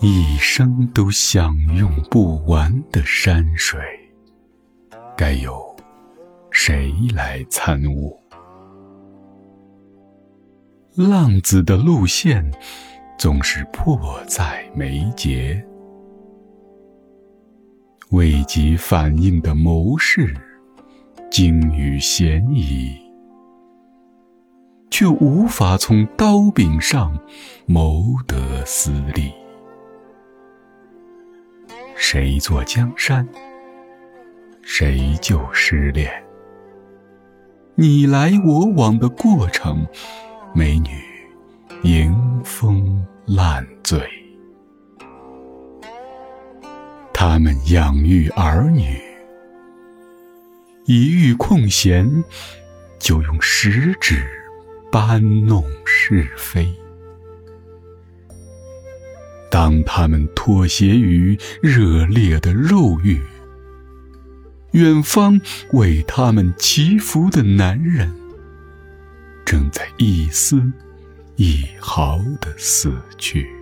一生都享用不完的山水，该由谁来参悟？浪子的路线总是迫在眉睫，未及反应的谋士，精于嫌疑，却无法从刀柄上谋得私利。谁坐江山，谁就失恋。你来我往的过程，美女迎风烂醉。他们养育儿女，一遇空闲，就用食指搬弄是非。当他们妥协于热烈的肉欲，远方为他们祈福的男人，正在一丝一毫的死去。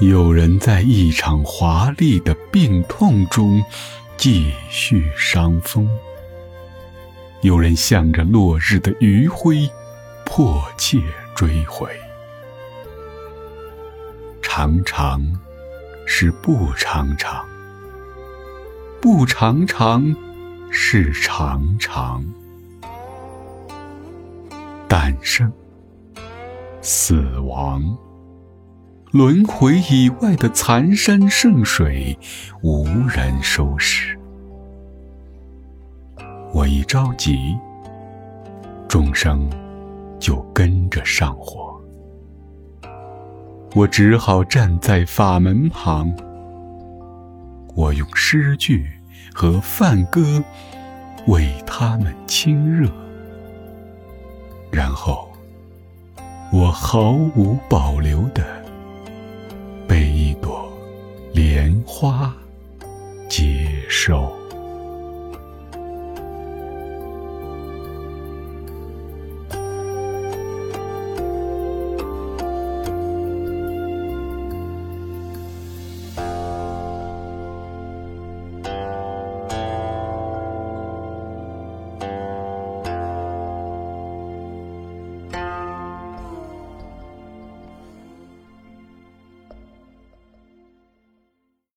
有人在一场华丽的病痛中继续伤风，有人向着落日的余晖迫切追回。常常是不常常，不常常是常常。诞生，死亡。轮回以外的残山剩水，无人收拾。我一着急，众生就跟着上火。我只好站在法门旁，我用诗句和梵歌为他们亲热，然后我毫无保留的。